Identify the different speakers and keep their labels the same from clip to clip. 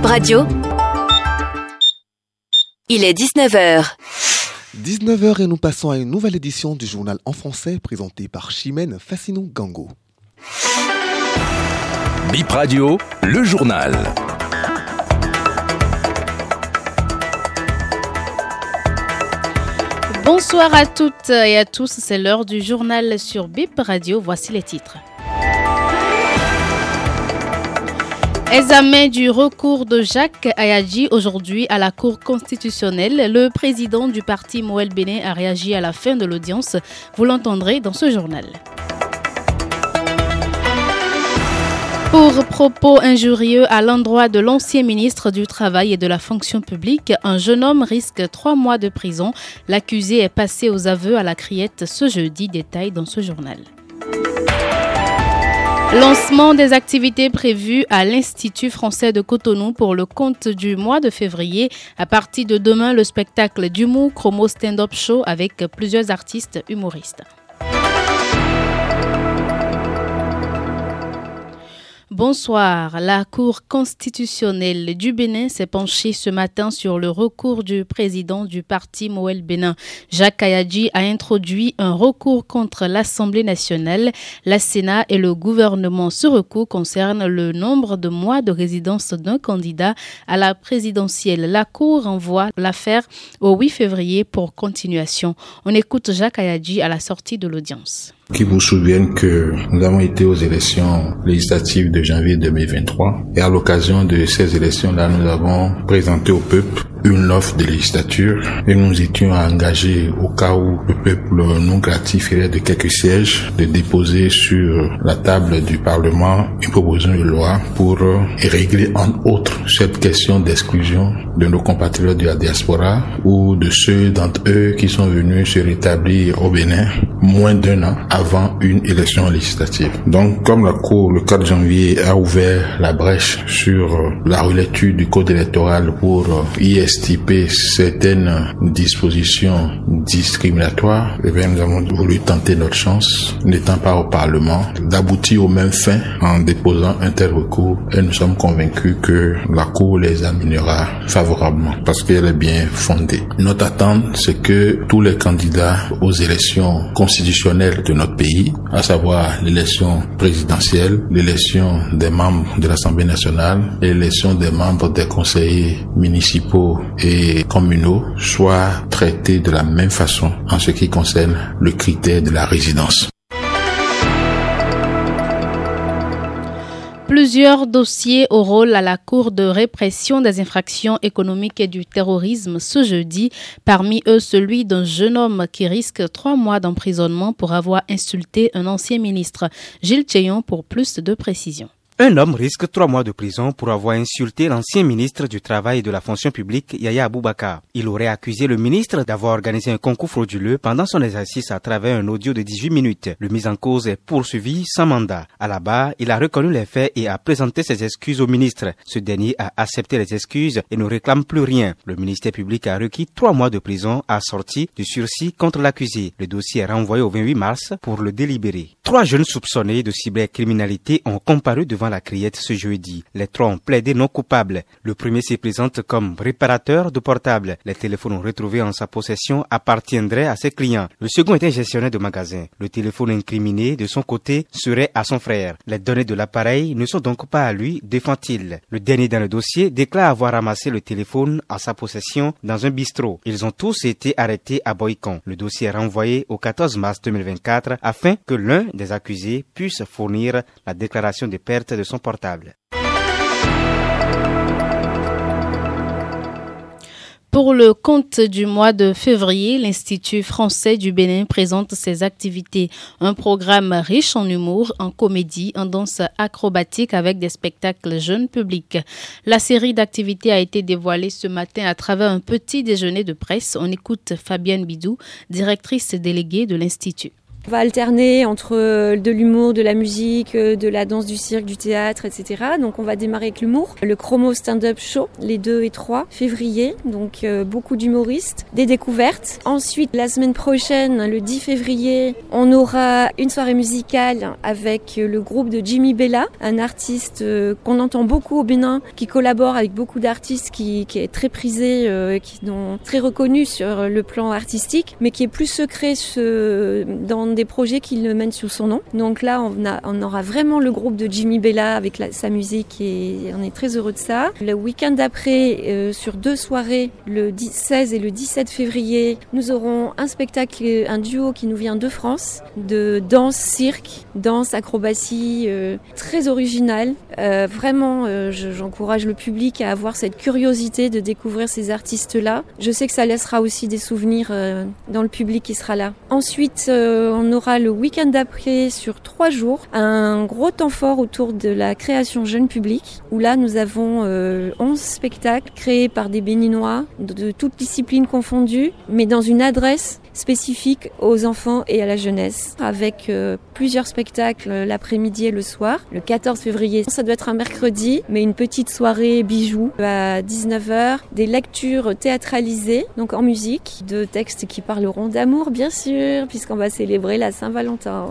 Speaker 1: Bip Radio. Il est 19h.
Speaker 2: 19h et nous passons à une nouvelle édition du journal en français présenté par Chimène Fassinou Gango.
Speaker 3: Bip Radio, le journal.
Speaker 4: Bonsoir à toutes et à tous, c'est l'heure du journal sur Bip Radio. Voici les titres. Examen du recours de Jacques Ayadji aujourd'hui à la Cour constitutionnelle. Le président du parti Moël Bénin a réagi à la fin de l'audience. Vous l'entendrez dans ce journal. Pour propos injurieux à l'endroit de l'ancien ministre du Travail et de la fonction publique, un jeune homme risque trois mois de prison. L'accusé est passé aux aveux à la criette ce jeudi. Détail dans ce journal. Lancement des activités prévues à l'Institut français de Cotonou pour le compte du mois de février. À partir de demain, le spectacle d'humour Chromo Stand-Up Show avec plusieurs artistes humoristes. Bonsoir. La Cour constitutionnelle du Bénin s'est penchée ce matin sur le recours du président du parti Moël Bénin. Jacques Ayadji a introduit un recours contre l'Assemblée nationale, la Sénat et le gouvernement. Ce recours concerne le nombre de mois de résidence d'un candidat à la présidentielle. La Cour envoie l'affaire au 8 février pour continuation. On écoute Jacques Ayadji à la sortie de l'audience
Speaker 5: qui vous souviennent que nous avons été aux élections législatives de janvier 2023 et à l'occasion de ces élections-là, nous avons présenté au peuple une offre de législature et nous étions engagés au cas où le peuple nous gratifierait de quelques sièges de déposer sur la table du Parlement une proposition de loi pour régler en autres cette question d'exclusion de nos compatriotes de la diaspora ou de ceux d'entre eux qui sont venus se rétablir au Bénin moins d'un an avant une élection législative. Donc comme la Cour le 4 janvier a ouvert la brèche sur la relecture du code électoral pour y estiper certaines dispositions discriminatoires, eh bien, nous avons voulu tenter notre chance, n'étant pas au Parlement, d'aboutir aux mêmes fins en déposant un tel recours et nous sommes convaincus que la Cour les examinera favorablement parce qu'elle est bien fondée. Notre attente, c'est que tous les candidats aux élections constitutionnelles de notre pays, à savoir l'élection présidentielle, l'élection des membres de l'Assemblée nationale l'élection des membres des conseillers municipaux et communaux soient traités de la même façon en ce qui concerne le critère de la résidence.
Speaker 4: Plusieurs dossiers au rôle à la Cour de répression des infractions économiques et du terrorisme ce jeudi, parmi eux celui d'un jeune homme qui risque trois mois d'emprisonnement pour avoir insulté un ancien ministre. Gilles Théon pour plus de précisions.
Speaker 6: Un homme risque trois mois de prison pour avoir insulté l'ancien ministre du Travail et de la fonction publique, Yaya Aboubaka. Il aurait accusé le ministre d'avoir organisé un concours frauduleux pendant son exercice à travers un audio de 18 minutes. Le mis en cause est poursuivi sans mandat. À la barre, il a reconnu les faits et a présenté ses excuses au ministre. Ce dernier a accepté les excuses et ne réclame plus rien. Le ministère public a requis trois mois de prison assorti du sursis contre l'accusé. Le dossier est renvoyé au 28 mars pour le délibérer. Trois jeunes soupçonnés de cybercriminalité ont comparu devant la criette ce jeudi. Les trois ont plaidé non coupables. Le premier se présente comme réparateur de portables. Les téléphones retrouvés en sa possession appartiendraient à ses clients. Le second est un gestionnaire de magasin. Le téléphone incriminé, de son côté, serait à son frère. Les données de l'appareil ne sont donc pas à lui, défend-il. Le dernier dans le dossier déclare avoir ramassé le téléphone à sa possession dans un bistrot. Ils ont tous été arrêtés à Boycon. Le dossier est renvoyé au 14 mars 2024 afin que l'un des accusés puisse fournir la déclaration de perte de son portable.
Speaker 4: Pour le compte du mois de février, l'Institut français du Bénin présente ses activités. Un programme riche en humour, en comédie, en danse acrobatique avec des spectacles jeunes publics. La série d'activités a été dévoilée ce matin à travers un petit déjeuner de presse. On écoute Fabienne Bidou, directrice déléguée de l'Institut.
Speaker 1: On va alterner entre euh, de l'humour, de la musique, euh, de la danse, du cirque, du théâtre, etc. Donc on va démarrer avec l'humour. Le Chromo Stand-Up Show, les 2 et 3 février. Donc euh, beaucoup d'humoristes, des découvertes. Ensuite, la semaine prochaine, le 10 février, on aura une soirée musicale avec le groupe de Jimmy Bella, un artiste qu'on entend beaucoup au Bénin, qui collabore avec beaucoup d'artistes, qui, est très prisé, qui sont très reconnus sur le plan artistique, mais qui est plus secret dans des projets qu'il mène sous son nom. Donc là, on, aura vraiment le groupe de Jimmy Bella avec sa musique et on est très heureux de ça. Le week-end d'après, euh, sur deux soirées, le 16 et le 17 février, nous aurons un spectacle, un duo qui nous vient de France, de danse, cirque, danse, acrobatie, euh, très original. Euh, vraiment, j'encourage le public à avoir cette curiosité de découvrir ces artistes-là. Je sais que ça laissera aussi des souvenirs dans le public qui sera là. Ensuite, on aura le week-end d'après sur trois jours un gros temps fort autour de la création jeune public où là nous avons 11 euh, spectacles créés par des béninois de toutes disciplines confondues mais dans une adresse spécifique aux enfants et à la jeunesse avec euh, plusieurs spectacles l'après-midi et le soir. Le 14 février, ça doit être un mercredi, mais une petite soirée bijoux à 19h, des lectures théâtralisées, donc en musique, de textes qui parleront d'amour bien sûr, puisqu'on va célébrer la Saint-Valentin.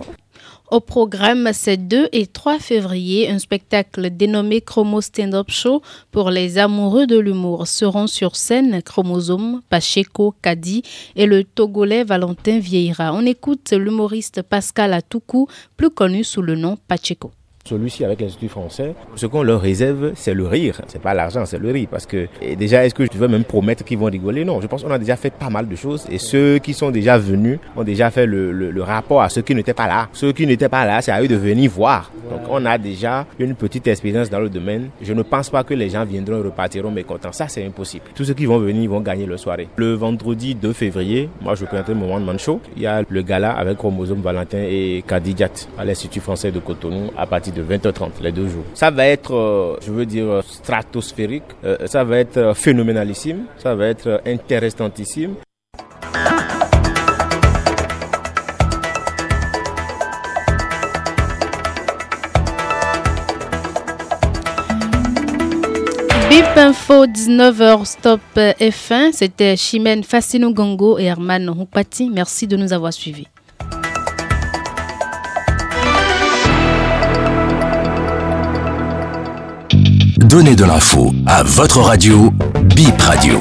Speaker 4: Au programme, c'est 2 et 3 février, un spectacle dénommé Chromo Stand-Up Show pour les amoureux de l'humour. Seront sur scène Chromosome, Pacheco, Kadi et le Togolais Valentin Vieira. On écoute l'humoriste Pascal Atoukou, plus connu sous le nom Pacheco.
Speaker 7: Celui-ci avec l'Institut français, ce qu'on leur réserve, c'est le rire. C'est pas l'argent, c'est le rire. Parce que déjà, est-ce que je veux même promettre qu'ils vont rigoler? Non, je pense qu'on a déjà fait pas mal de choses. Et ceux qui sont déjà venus ont déjà fait le, le, le rapport à ceux qui n'étaient pas là. Ceux qui n'étaient pas là, c'est à eux de venir voir. Donc on a déjà une petite expérience dans le domaine. Je ne pense pas que les gens viendront et repartiront mécontents. Ça, c'est impossible. Tous ceux qui vont venir vont gagner leur soirée. Le vendredi 2 février, moi je présenterai mon one man show. Il y a le gala avec Chromosome Valentin et Kadijat à l'Institut français de Cotonou à partir de 20h30 les deux jours. Ça va être, euh, je veux dire, stratosphérique, euh, ça va être euh, phénoménalissime, ça va être intéressantissime.
Speaker 4: Bip Info 19h Stop F1, c'était Chimène Fassino Gongo et Herman Houpati. Merci de nous avoir suivis.
Speaker 3: Donnez de l'info à votre radio, Bip Radio.